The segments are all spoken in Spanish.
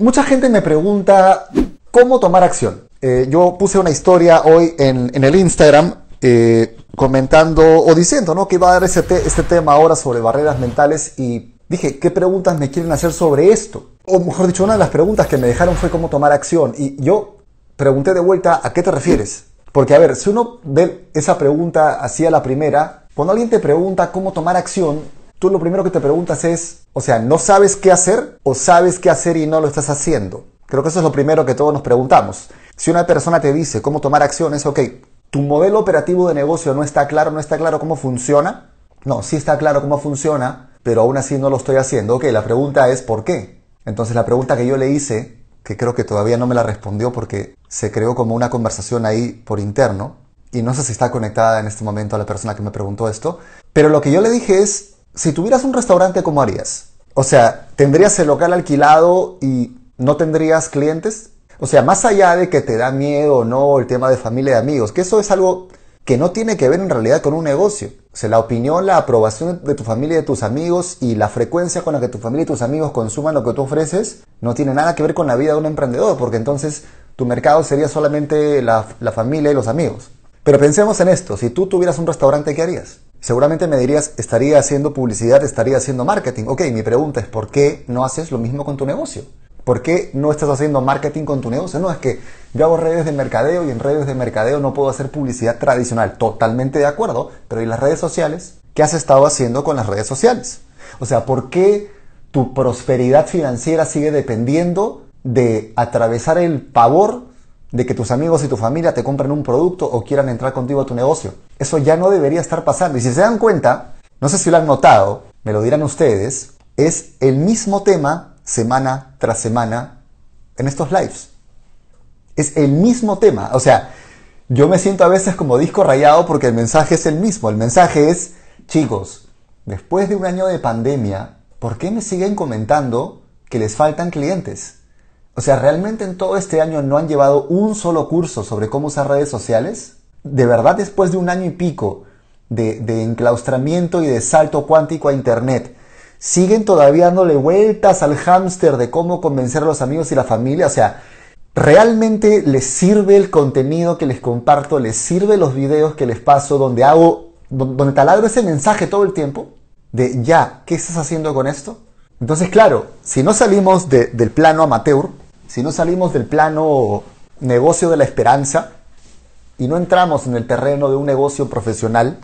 Mucha gente me pregunta cómo tomar acción. Eh, yo puse una historia hoy en, el Instagram eh, comentando o diciendo ¿no? que iba a dar ese este tema ahora sobre barreras mentales y dije, ¿qué preguntas me quieren hacer sobre esto? O mejor dicho, una de las preguntas que me dejaron fue cómo tomar acción. Y yo pregunté de vuelta, ¿a qué te refieres? Porque, a ver, si uno ve esa pregunta así a la primera, cuando alguien te pregunta cómo tomar acción, tú lo primero que te preguntas es, o sea, ¿no sabes qué hacer o sabes qué hacer y no lo estás haciendo? Creo que eso es lo primero que todos nos preguntamos. Si una persona te dice cómo tomar acción, es, ok, tu modelo operativo de negocio no está claro, no está claro cómo funciona. No, sí está claro cómo funciona, pero aún así no lo estoy haciendo. Ok, la pregunta es ¿por qué? Entonces la pregunta que yo le hice, que creo que todavía no me la respondió porque se creó como una conversación ahí por interno, y no sé si está conectada en este momento a la persona que me preguntó esto, pero lo que yo le dije es, si tuvieras un restaurante, ¿cómo harías? O sea, ¿tendrías el local alquilado y no tendrías clientes? O sea, más allá de que te da miedo o no el tema de familia y amigos, que eso es algo que no tiene que ver en realidad con un negocio. O sea, la opinión, la aprobación de tu familia y de tus amigos y la frecuencia con la que tu familia y tus amigos consuman lo que tú ofreces no tiene nada que ver con la vida de un emprendedor, porque entonces tu mercado sería solamente la, la familia y los amigos. Pero pensemos en esto, si tú tuvieras un restaurante, ¿qué harías? Seguramente me dirías, estaría haciendo publicidad, estaría haciendo marketing. Ok, mi pregunta es, ¿por qué no haces lo mismo con tu negocio? ¿Por qué no estás haciendo marketing con tu negocio? No, es que yo hago redes de mercadeo y en redes de mercadeo no puedo hacer publicidad tradicional. Totalmente de acuerdo, pero ¿y las redes sociales? ¿Qué has estado haciendo con las redes sociales? O sea, ¿por qué tu prosperidad financiera sigue dependiendo de atravesar el pavor de que tus amigos y tu familia te compren un producto o quieran entrar contigo a tu negocio? Eso ya no debería estar pasando. Y si se dan cuenta, no sé si lo han notado, me lo dirán ustedes, es el mismo tema semana tras semana en estos lives. Es el mismo tema. O sea, yo me siento a veces como disco rayado porque el mensaje es el mismo. El mensaje es, chicos, después de un año de pandemia, ¿por qué me siguen comentando que les faltan clientes? O sea, ¿realmente en todo este año no han llevado un solo curso sobre cómo usar redes sociales? ¿De verdad después de un año y pico de, enclaustramiento y de salto cuántico a Internet, siguen todavía dándole vueltas al hámster de cómo convencer a los amigos y la familia. O sea, ¿realmente les sirve el contenido que les comparto? ¿Les sirve los videos que les paso donde hago, donde taladro ese mensaje todo el tiempo? De ya, ¿qué estás haciendo con esto? Entonces, claro, si no salimos del plano amateur, si no salimos del plano negocio de la esperanza y no entramos en el terreno de un negocio profesional,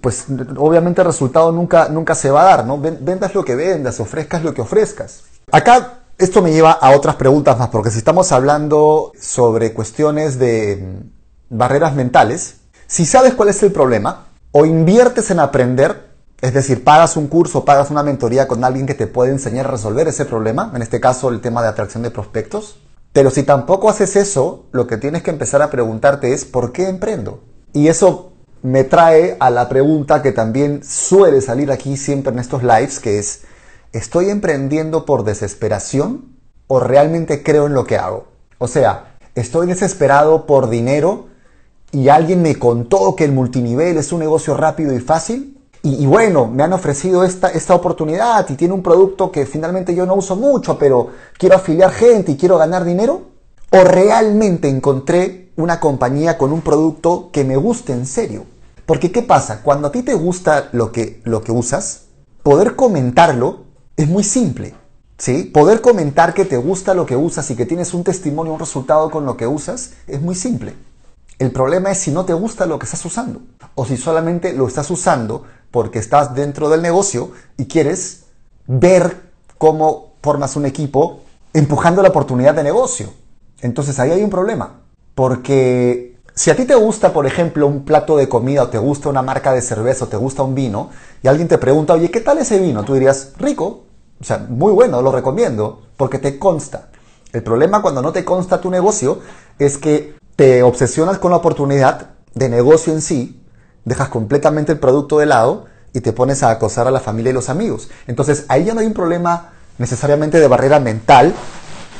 pues obviamente el resultado nunca, nunca se va a dar, ¿no? Vendas lo que vendas, ofrezcas lo que ofrezcas. Acá esto me lleva a otras preguntas más, porque si estamos hablando sobre cuestiones de mm, barreras mentales, si sabes cuál es el problema, o inviertes en aprender, es decir, pagas un curso, pagas una mentoría con alguien que te puede enseñar a resolver ese problema, en este caso el tema de atracción de prospectos, pero si tampoco haces eso, lo que tienes que empezar a preguntarte es, ¿por qué emprendo? Y eso me trae a la pregunta que también suele salir aquí siempre en estos lives, que es, ¿estoy emprendiendo por desesperación o realmente creo en lo que hago? O sea, ¿estoy desesperado por dinero y alguien me contó que el multinivel es un negocio rápido y fácil? Y, bueno, me han ofrecido esta, esta oportunidad y tiene un producto que finalmente yo no uso mucho, pero quiero afiliar gente y quiero ganar dinero. ¿O realmente encontré una compañía con un producto que me guste en serio? Porque ¿qué pasa? Cuando a ti te gusta lo que, lo que usas, poder comentarlo es muy simple. ¿sí? Poder comentar que te gusta lo que usas y que tienes un testimonio, un resultado con lo que usas, es muy simple. El problema es si no te gusta lo que estás usando o si solamente lo estás usando porque estás dentro del negocio y quieres ver cómo formas un equipo empujando la oportunidad de negocio. Entonces ahí hay un problema, porque si a ti te gusta, por ejemplo, un plato de comida o te gusta una marca de cerveza o te gusta un vino y alguien te pregunta, oye, ¿qué tal ese vino? Tú dirías, rico, o sea, muy bueno, lo recomiendo, porque te consta. El problema cuando no te consta tu negocio es que te obsesionas con la oportunidad de negocio en sí, dejas completamente el producto de lado y te pones a acosar a la familia y los amigos. Entonces ahí ya no hay un problema necesariamente de barrera mental,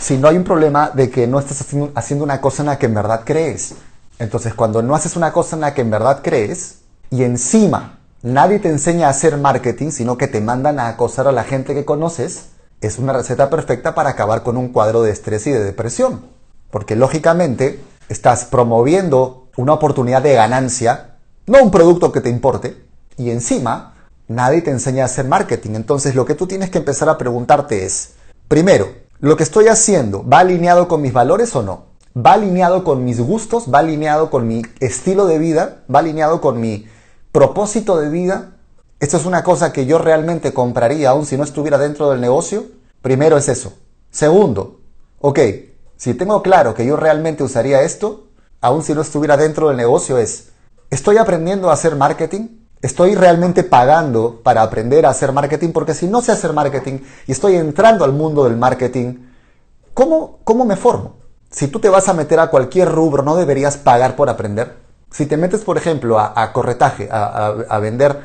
sino hay un problema de que no estás haciendo una cosa en la que en verdad crees. Entonces, cuando no haces una cosa en la que en verdad crees y encima nadie te enseña a hacer marketing, sino que te mandan a acosar a la gente que conoces, es una receta perfecta para acabar con un cuadro de estrés y de depresión. Porque lógicamente estás promoviendo una oportunidad de ganancia, no un producto que te importe, y encima nadie te enseña a hacer marketing. Entonces lo que tú tienes que empezar a preguntarte es, primero, ¿lo que estoy haciendo va alineado con mis valores o no? ¿Va alineado con mis gustos? ¿Va alineado con mi estilo de vida? ¿Va alineado con mi propósito de vida? ¿Esto es una cosa que yo realmente compraría aún si no estuviera dentro del negocio? Primero es eso. Segundo, ok, si tengo claro que yo realmente usaría esto, aún si no estuviera dentro del negocio, es, ¿estoy aprendiendo a hacer marketing? ¿Estoy realmente pagando para aprender a hacer marketing? Porque si no sé hacer marketing y estoy entrando al mundo del marketing, ¿cómo, cómo me formo? Si tú te vas a meter a cualquier rubro, ¿no deberías pagar por aprender? Si te metes, por ejemplo, a, corretaje, a, vender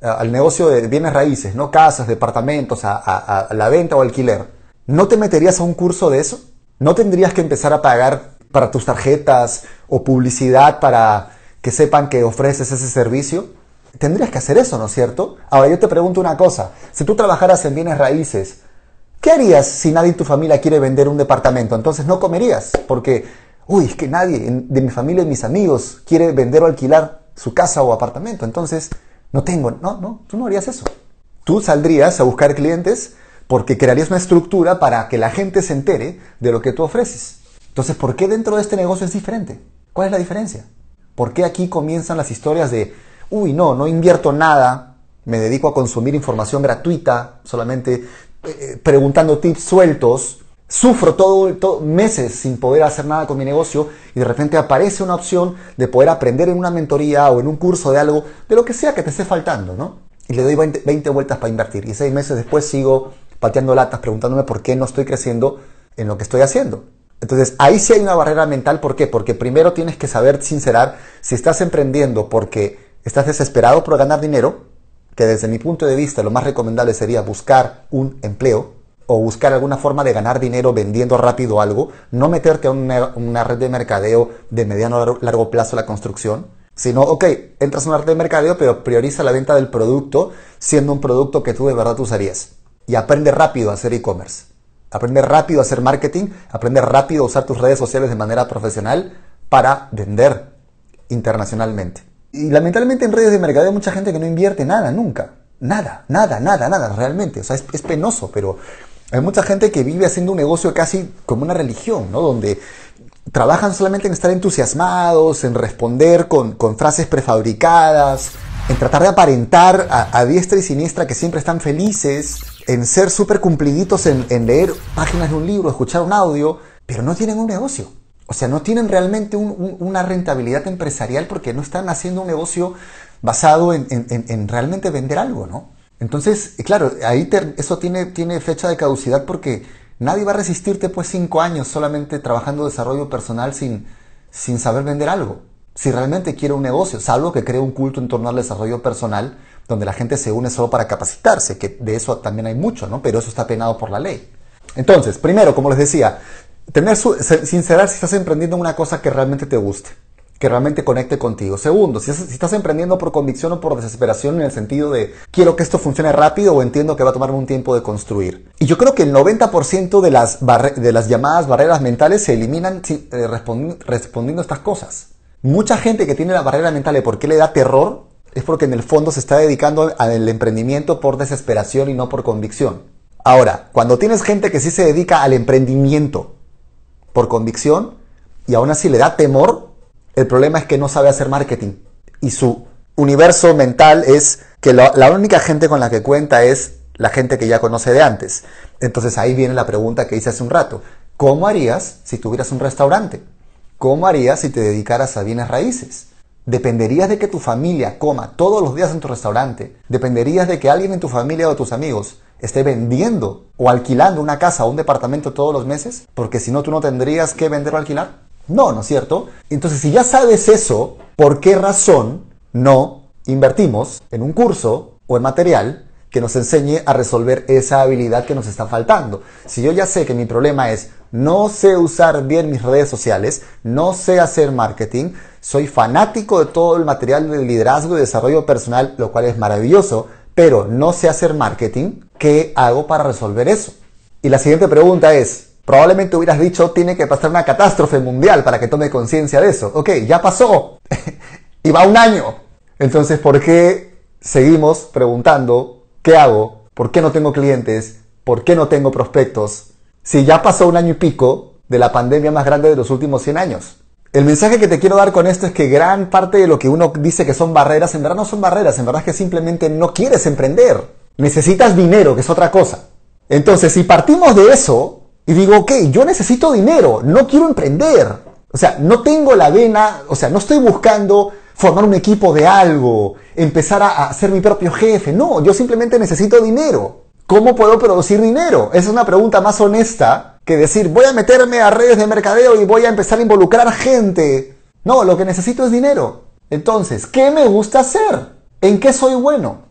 al negocio de bienes raíces, ¿no? Casas, departamentos, a, la venta o alquiler, ¿no te meterías a un curso de eso? ¿No tendrías que empezar a pagar para tus tarjetas o publicidad para que sepan que ofreces ese servicio? Tendrías que hacer eso, ¿no es cierto? Ahora yo te pregunto una cosa, si tú trabajaras en bienes raíces, ¿qué harías si nadie en tu familia quiere vender un departamento? Entonces no comerías, porque uy, es que nadie de mi familia y mis amigos quiere vender o alquilar su casa o apartamento, entonces no tengo, no, no, tú no harías eso. Tú saldrías a buscar clientes porque crearías una estructura para que la gente se entere de lo que tú ofreces. Entonces, ¿por qué dentro de este negocio es diferente? ¿Cuál es la diferencia? ¿Por qué aquí comienzan las historias de, uy, no, no invierto nada, me dedico a consumir información gratuita, solamente eh, eh, preguntando tips sueltos Sufro todo, meses sin poder hacer nada con mi negocio y de repente aparece una opción de poder aprender en una mentoría o en un curso de algo, de lo que sea que te esté faltando, ¿no? Y le doy 20, vueltas para invertir y seis meses después sigo pateando latas preguntándome por qué no estoy creciendo en lo que estoy haciendo. Entonces, ahí sí hay una barrera mental. ¿Por qué? Porque primero tienes que saber sincerar si estás emprendiendo porque estás desesperado por ganar dinero, que desde mi punto de vista lo más recomendable sería buscar un empleo, o buscar alguna forma de ganar dinero vendiendo rápido algo, no meterte a una, red de mercadeo de mediano a largo plazo la construcción, sino, ok, entras a una red de mercadeo, pero prioriza la venta del producto siendo un producto que tú de verdad usarías. Y aprende rápido a hacer e-commerce. Aprende rápido a hacer marketing, aprende rápido a usar tus redes sociales de manera profesional para vender internacionalmente. Y lamentablemente en redes de mercadeo hay mucha gente que no invierte nada, nunca. Nada, nada, nada, nada, realmente. O sea, es, penoso, pero hay mucha gente que vive haciendo un negocio casi como una religión, ¿no? Donde trabajan solamente en estar entusiasmados, en responder con, frases prefabricadas, en tratar de aparentar a, diestra y siniestra que siempre están felices, en ser súper cumpliditos en, leer páginas de un libro, escuchar un audio, pero no tienen un negocio. O sea, no tienen realmente una rentabilidad empresarial porque no están haciendo un negocio basado en, en realmente vender algo, ¿no? Entonces, claro, ahí eso tiene, tiene fecha de caducidad porque nadie va a resistirte pues cinco años solamente trabajando desarrollo personal sin, sin saber vender algo. Si realmente quiere un negocio, salvo que cree un culto en torno al desarrollo personal, donde la gente se une solo para capacitarse, que de eso también hay mucho, ¿no? Pero eso está penado por la ley. Entonces, primero, como les decía, tener sincerar si estás emprendiendo una cosa que realmente te guste que realmente conecte contigo. Segundo, si, estás emprendiendo por convicción o por desesperación en el sentido de quiero que esto funcione rápido o entiendo que va a tomarme un tiempo de construir. Y yo creo que el 90% de las, de las llamadas barreras mentales se eliminan eh, respondiendo a estas cosas. Mucha gente que tiene la barrera mental de por qué le da terror es porque en el fondo se está dedicando al emprendimiento por desesperación y no por convicción. Ahora, cuando tienes gente que sí se dedica al emprendimiento por convicción y aún así le da temor, el problema es que no sabe hacer marketing y su universo mental es que la, única gente con la que cuenta es la gente que ya conoce de antes. Entonces ahí viene la pregunta que hice hace un rato. ¿Cómo harías si tuvieras un restaurante? ¿Cómo harías si te dedicaras a bienes raíces? ¿Dependerías de que tu familia coma todos los días en tu restaurante? ¿Dependerías de que alguien en tu familia o tus amigos esté vendiendo o alquilando una casa o un departamento todos los meses? Porque si no, tú no tendrías que vender o alquilar. No, ¿no es cierto? Entonces, si ya sabes eso, ¿por qué razón no invertimos en un curso o en material que nos enseñe a resolver esa habilidad que nos está faltando? Si yo ya sé que mi problema es no sé usar bien mis redes sociales, no sé hacer marketing, soy fanático de todo el material de liderazgo y desarrollo personal, lo cual es maravilloso, pero no sé hacer marketing, ¿qué hago para resolver eso? Y la siguiente pregunta es, probablemente hubieras dicho, tiene que pasar una catástrofe mundial para que tome conciencia de eso. Ok, ya pasó. y va un año. Entonces, ¿por qué seguimos preguntando, ¿qué hago? ¿Por qué no tengo clientes? ¿Por qué no tengo prospectos? Si ya pasó un año y pico de la pandemia más grande de los últimos 100 años. El mensaje que te quiero dar con esto es que gran parte de lo que uno dice que son barreras, en verdad no son barreras, en verdad es que simplemente no quieres emprender. Necesitas dinero, que es otra cosa. Entonces, si partimos de eso y digo, ok, yo necesito dinero, no quiero emprender. O sea, no tengo la vena, o sea, no estoy buscando formar un equipo de algo, empezar a, ser mi propio jefe. No, yo simplemente necesito dinero. ¿Cómo puedo producir dinero? Esa es una pregunta más honesta que decir, voy a meterme a redes de mercadeo y voy a empezar a involucrar gente. No, lo que necesito es dinero. Entonces, ¿qué me gusta hacer? ¿En qué soy bueno?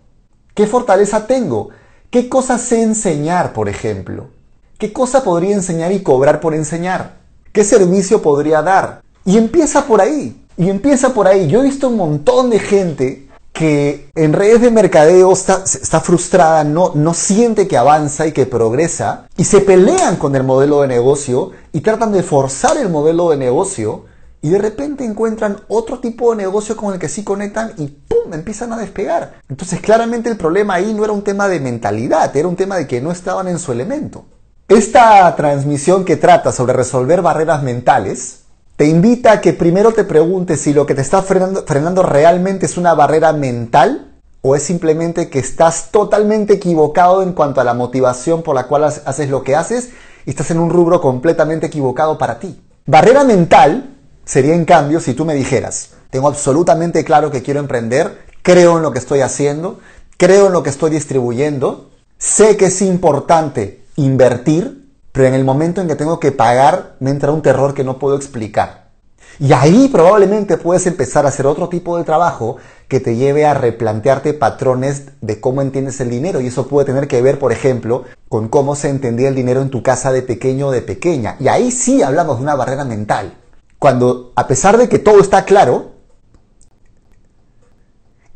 ¿Qué fortaleza tengo? ¿Qué cosas sé enseñar, por ejemplo? ¿Qué cosa podría enseñar y cobrar por enseñar? ¿Qué servicio podría dar? Y empieza por ahí. Y empieza por ahí. Yo he visto un montón de gente que en redes de mercadeo está, frustrada, no, no siente que avanza y que progresa, y se pelean con el modelo de negocio y tratan de forzar el modelo de negocio, y de repente encuentran otro tipo de negocio con el que sí conectan y ¡pum! empiezan a despegar. Entonces claramente el problema ahí no era un tema de mentalidad, era un tema de que no estaban en su elemento. Esta transmisión que trata sobre resolver barreras mentales, te invita a que primero te preguntes si lo que te está frenando, realmente es una barrera mental o es simplemente que estás totalmente equivocado en cuanto a la motivación por la cual haces lo que haces y estás en un rubro completamente equivocado para ti. Barrera mental sería en cambio si tú me dijeras, tengo absolutamente claro que quiero emprender, creo en lo que estoy haciendo, creo en lo que estoy distribuyendo, sé que es importante invertir, pero en el momento en que tengo que pagar me entra un terror que no puedo explicar. Y ahí probablemente puedes empezar a hacer otro tipo de trabajo que te lleve a replantearte patrones de cómo entiendes el dinero. Y eso puede tener que ver, por ejemplo, con cómo se entendía el dinero en tu casa de pequeño o de pequeña. Y ahí sí hablamos de una barrera mental. Cuando, a pesar de que todo está claro,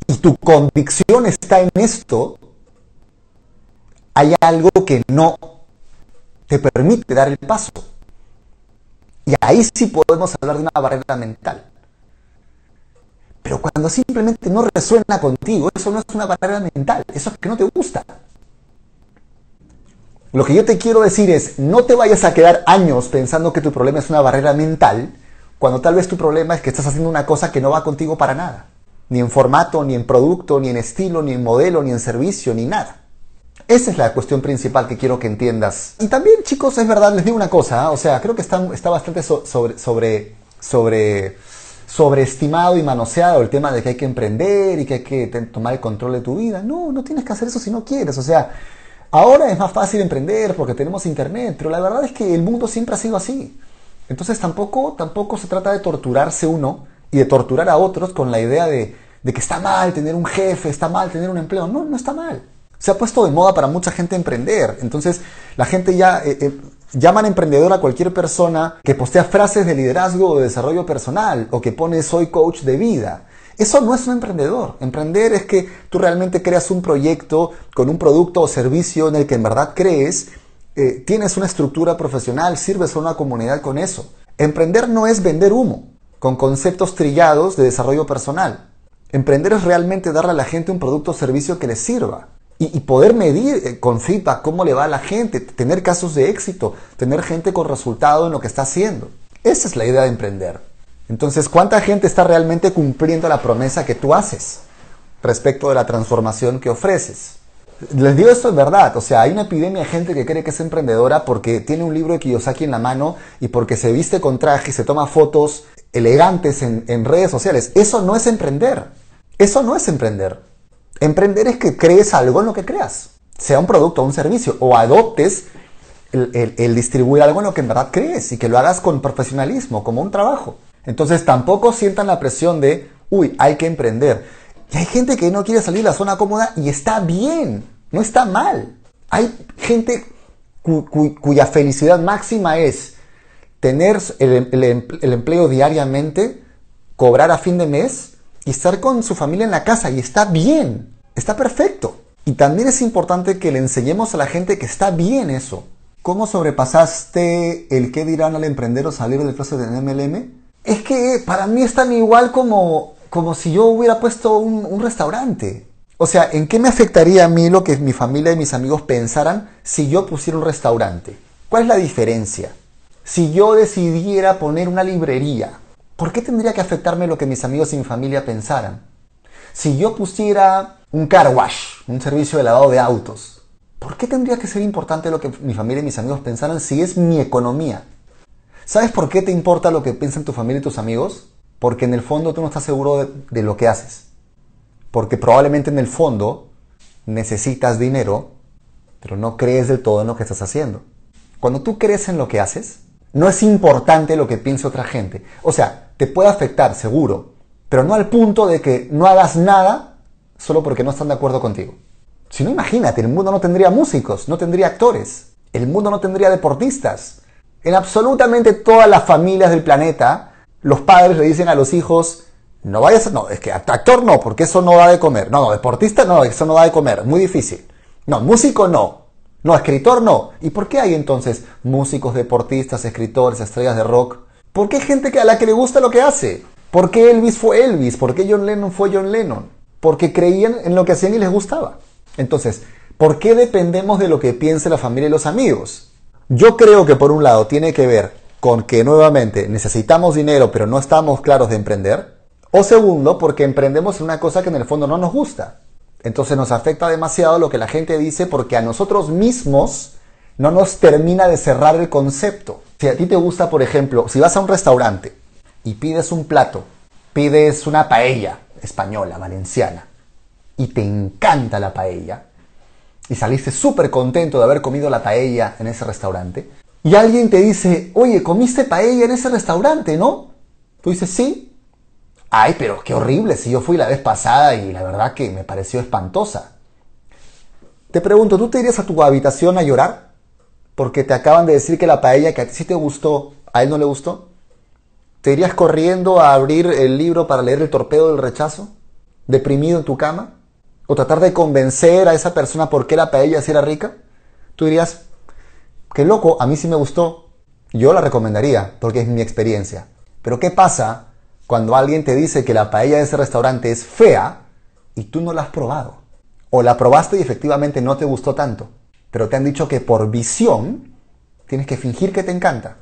y tu convicción está en esto, hay algo que no te permite dar el paso. Y ahí sí podemos hablar de una barrera mental. Pero cuando simplemente no resuena contigo, eso no es una barrera mental, eso es que no te gusta. Lo que yo te quiero decir es, no te vayas a quedar años pensando que tu problema es una barrera mental, cuando tal vez tu problema es que estás haciendo una cosa que no va contigo para nada. Ni en formato, ni en producto, ni en estilo, ni en modelo, ni en servicio, ni nada. Esa es la cuestión principal que quiero que entiendas. Y también, chicos, es verdad, les digo una cosa, ¿ah? o sea, creo que está, está bastante sobre, sobre, sobre, sobreestimado y manoseado el tema de que hay que emprender y que hay que tomar el control de tu vida. No, no tienes que hacer eso si no quieres. O sea, ahora es más fácil emprender porque tenemos internet, pero la verdad es que el mundo siempre ha sido así. Entonces tampoco, tampoco se trata de torturarse uno y de torturar a otros con la idea de, de que está mal tener un jefe, está mal tener un empleo. No, no está mal. Se ha puesto de moda para mucha gente emprender. Entonces, la gente ya eh, eh, llaman emprendedor a cualquier persona que postea frases de liderazgo o de desarrollo personal o que pone soy coach de vida. Eso no es un emprendedor. Emprender es que tú realmente creas un proyecto con un producto o servicio en el que en verdad crees, eh, tienes una estructura profesional, sirves a una comunidad con eso. Emprender no es vender humo con conceptos trillados de desarrollo personal. Emprender es realmente darle a la gente un producto o servicio que les sirva y, poder medir eh, con feedback cómo le va a la gente, tener casos de éxito, tener gente con resultado en lo que está haciendo. Esa es la idea de emprender. Entonces, ¿cuánta gente está realmente cumpliendo la promesa que tú haces respecto de la transformación que ofreces? Les digo esto es verdad, o sea, hay una epidemia de gente que cree que es emprendedora porque tiene un libro de Kiyosaki en la mano y porque se viste con traje y se toma fotos elegantes en, en redes sociales. Eso no es emprender. Eso no es emprender. Emprender es que crees algo en lo que creas, sea un producto o un servicio, o adoptes el, distribuir algo en lo que en verdad crees y que lo hagas con profesionalismo, como un trabajo. Entonces tampoco sientan la presión de, uy, hay que emprender. Y hay gente que no quiere salir de la zona cómoda y está bien, no está mal. Hay gente cuya felicidad máxima es tener el empleo diariamente, cobrar a fin de mes y estar con su familia en la casa y está bien, está perfecto. Y también es importante que le enseñemos a la gente que está bien eso, ¿Cómo sobrepasaste el qué dirán al emprender o salir del clase de MLM? Es que para mí es tan igual como, como si yo hubiera puesto un, un restaurante. O sea, ¿en qué me afectaría a mí lo que mi familia y mis amigos pensaran si yo pusiera un restaurante? ¿Cuál es la diferencia? Si yo decidiera poner una librería, ¿por qué tendría que afectarme lo que mis amigos y mi familia pensaran? Si yo pusiera un car wash, un servicio de lavado de autos, ¿Por qué tendría que ser importante lo que mi familia y mis amigos pensaran si es mi economía? ¿Sabes por qué te importa lo que piensan tu familia y tus amigos? Porque en el fondo tú no estás seguro de, de lo que haces. Porque probablemente en el fondo necesitas dinero, pero no crees del todo en lo que estás haciendo. Cuando tú crees en lo que haces, no es importante lo que piense otra gente. O sea, te puede afectar, seguro, pero no al punto de que no hagas nada solo porque no están de acuerdo contigo. Si no, imagínate, el mundo no tendría músicos, no tendría actores, el mundo no tendría deportistas. En absolutamente todas las familias del planeta, los padres le dicen a los hijos, no vayas. No, es que actor no, porque eso no da de comer. No, no, deportista no, eso no da de comer, muy difícil. No, músico no. No, escritor no. ¿Y por qué hay entonces músicos, deportistas, escritores, estrellas de rock? Porque hay gente que a la que le gusta lo que hace. ¿Por qué Elvis fue Elvis? ¿Por qué John Lennon fue John Lennon? Porque creían en lo que hacían y les gustaba. Entonces, ¿por qué dependemos de lo que piense la familia y los amigos? Yo creo que por un lado tiene que ver con que nuevamente necesitamos dinero pero no estamos claros de emprender. O segundo, porque emprendemos en una cosa que en el fondo no nos gusta. Entonces nos afecta demasiado lo que la gente dice porque a nosotros mismos no nos termina de cerrar el concepto. Si a ti te gusta, por ejemplo, si vas a un restaurante y pides un plato, pides una paella española, valenciana, y te encanta la paella, y saliste súper contento de haber comido la paella en ese restaurante, y alguien te dice, oye, comiste paella en ese restaurante, ¿no? Tú dices, sí. Ay, pero qué horrible, si yo fui la vez pasada y la verdad que me pareció espantosa. Te pregunto, ¿tú te irías a tu habitación a llorar? Porque te acaban de decir que la paella que a ti sí te gustó, a él no le gustó. ¿Te irías corriendo a abrir el libro para leer el torpedo del rechazo? ¿Deprimido en tu cama? o tratar de convencer a esa persona por qué la paella sí era rica, tú dirías, qué loco, a mí sí me gustó, yo la recomendaría porque es mi experiencia. Pero ¿qué pasa cuando alguien te dice que la paella de ese restaurante es fea y tú no la has probado? O la probaste y efectivamente no te gustó tanto, pero te han dicho que por visión tienes que fingir que te encanta.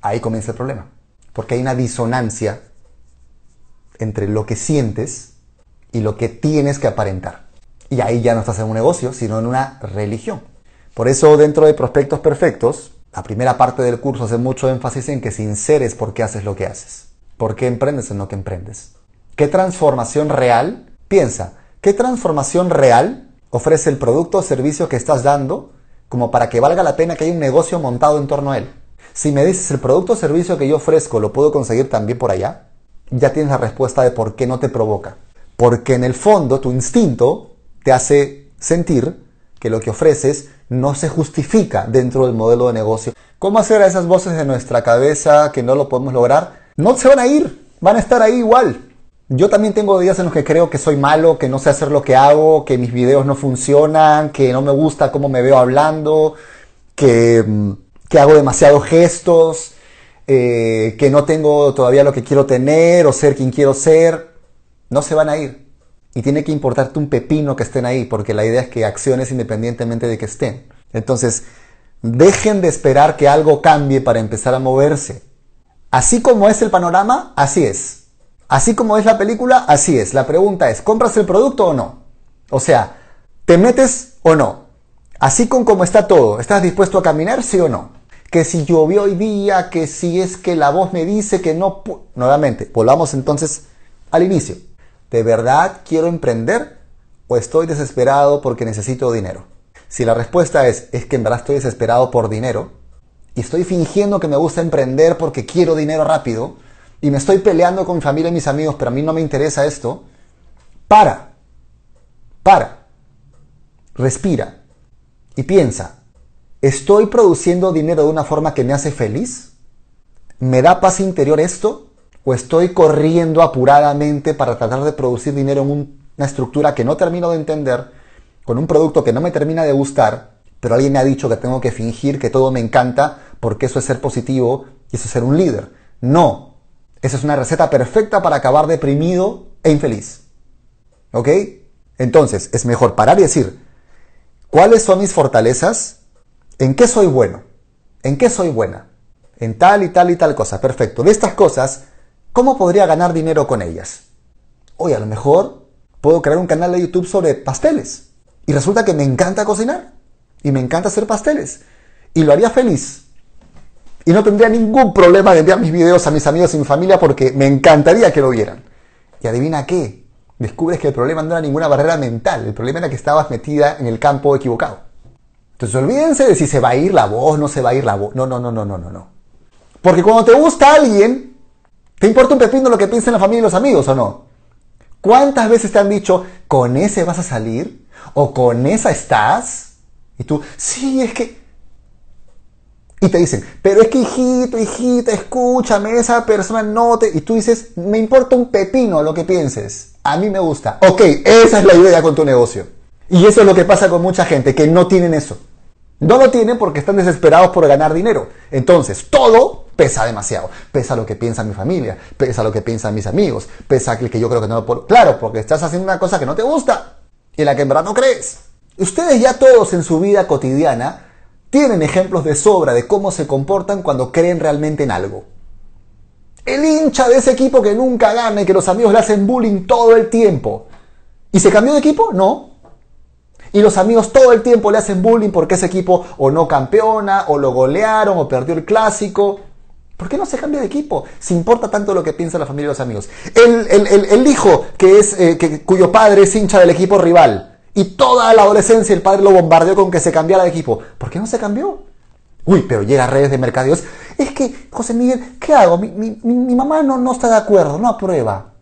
Ahí comienza el problema, porque hay una disonancia entre lo que sientes y lo que tienes que aparentar. Y ahí ya no estás en un negocio, sino en una religión. Por eso dentro de Prospectos Perfectos, la primera parte del curso hace mucho énfasis en que sinceres por qué haces lo que haces. ¿Por qué emprendes en lo que emprendes? ¿Qué transformación real? Piensa, ¿qué transformación real ofrece el producto o servicio que estás dando como para que valga la pena que haya un negocio montado en torno a él? Si me dices el producto o servicio que yo ofrezco lo puedo conseguir también por allá, ya tienes la respuesta de por qué no te provoca. Porque en el fondo tu instinto te hace sentir que lo que ofreces no se justifica dentro del modelo de negocio. ¿Cómo hacer a esas voces de nuestra cabeza que no lo podemos lograr? No se van a ir, van a estar ahí igual. Yo también tengo días en los que creo que soy malo, que no sé hacer lo que hago, que mis videos no funcionan, que no me gusta cómo me veo hablando, que, mm, hago demasiados gestos, eh, que no tengo todavía lo que quiero tener o ser quien quiero ser no se van a ir. Y tiene que importarte un pepino que estén ahí, porque la idea es que acciones independientemente de que estén. Entonces, dejen de esperar que algo cambie para empezar a moverse. Así como es el panorama, así es. Así como es la película, así es. La pregunta es, ¿compras el producto o no? O sea, ¿te metes o no? Así con como está todo, ¿estás dispuesto a caminar, sí o no? Que si llovió hoy día, que si es que la voz me dice que no... Nuevamente, volvamos entonces al inicio. ¿De verdad quiero emprender o estoy desesperado porque necesito dinero? Si la respuesta es, es que en verdad estoy desesperado por dinero y estoy fingiendo que me gusta emprender porque quiero dinero rápido y me estoy peleando con mi familia y mis amigos, pero a mí no me interesa esto, para, para, respira y piensa, ¿estoy produciendo dinero de una forma que me hace feliz? ¿Me da paz interior esto? o estoy corriendo apuradamente para tratar de producir dinero en una estructura que no termino de entender, con un producto que no me termina de gustar, pero alguien me ha dicho que tengo que fingir que todo me encanta porque eso es ser positivo y eso es ser un líder. No, esa es una receta perfecta para acabar deprimido e infeliz. ¿Ok? Entonces, es mejor parar y decir, ¿cuáles son mis fortalezas? ¿En qué soy bueno? ¿En qué soy buena? En tal y tal y tal cosa. Perfecto. De estas cosas, ¿cómo podría ganar dinero con ellas? Hoy a lo mejor puedo crear un canal de YouTube sobre pasteles. Y resulta que me encanta cocinar. Y me encanta hacer pasteles. Y lo haría feliz. Y no tendría ningún problema de enviar mis videos a mis amigos y mi familia porque me encantaría que lo vieran. Y adivina qué, descubres que el problema no era ninguna barrera mental, el problema era que estabas metida en el campo equivocado. Entonces olvídense de si se va a ir la voz, no se va a ir la voz. No, no, no, no, no, no, no. Porque cuando te gusta alguien, ¿te importa un pepino lo que piensen la familia y los amigos o no? ¿Cuántas veces te han dicho, con ese vas a salir? ¿O con esa estás? Y tú, sí, es que y te dicen, pero es que hijito, hijita, escúchame, esa persona no te... Y tú dices, me importa un pepino lo que pienses. A mí me gusta. Ok, esa es la idea con tu negocio. Y eso es lo que pasa con mucha gente, que no tienen eso. No lo tienen porque están desesperados por ganar dinero. Entonces, todo pesa demasiado. Pesa lo que piensa mi familia, pesa lo que piensan mis amigos, pesa el que yo creo que no lo puedo... Claro, porque estás haciendo una cosa que no te gusta y en la que en verdad no crees. Ustedes ya todos en su vida cotidiana tienen ejemplos de sobra de cómo se comportan cuando creen realmente en algo. El hincha de ese equipo que nunca gana y que los amigos le hacen bullying todo el tiempo. ¿Y se cambió de equipo? No. Y los amigos todo el tiempo le hacen bullying porque ese equipo o no campeona, o lo golearon, o perdió el clásico. ¿Por qué no se cambia de equipo? Si importa tanto lo que piensa la familia y los amigos. El, hijo que es, eh, cuyo padre es hincha del equipo rival y toda la adolescencia el padre lo bombardeó con que se cambiara de equipo. ¿Por qué no se cambió? Uy, pero llega a redes de mercadeos. Es que, José Miguel, ¿qué hago? Mi, mamá no, no está de acuerdo, no aprueba.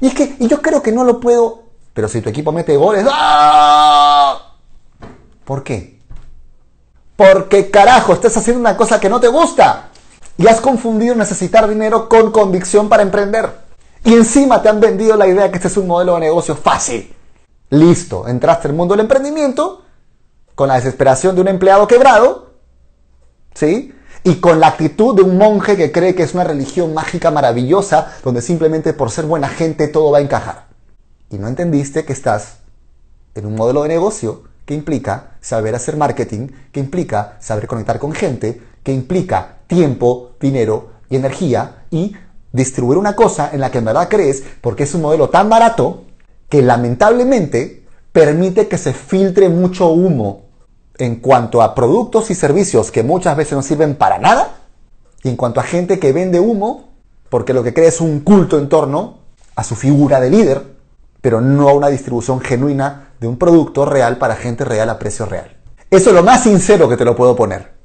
Y es que y yo creo que no lo puedo. Pero si tu equipo mete goles. ¡ah! ¿Por qué? Porque carajo, estás haciendo una cosa que no te gusta. Y has confundido necesitar dinero con convicción para emprender. Y encima te han vendido la idea que este es un modelo de negocio fácil. Listo, entraste al mundo del emprendimiento con la desesperación de un empleado quebrado, ¿sí? Y con la actitud de un monje que cree que es una religión mágica maravillosa, donde simplemente por ser buena gente todo va a encajar. Y no entendiste que estás en un modelo de negocio que implica saber hacer marketing, que implica saber conectar con gente, que implica tiempo, dinero y energía y distribuir una cosa en la que en verdad crees porque es un modelo tan barato que lamentablemente permite que se filtre mucho humo en cuanto a productos y servicios que muchas veces no sirven para nada y en cuanto a gente que vende humo porque lo que cree es un culto en torno a su figura de líder, pero no a una distribución genuina de un producto real para gente real a precio real. Eso es lo más sincero que te lo puedo poner.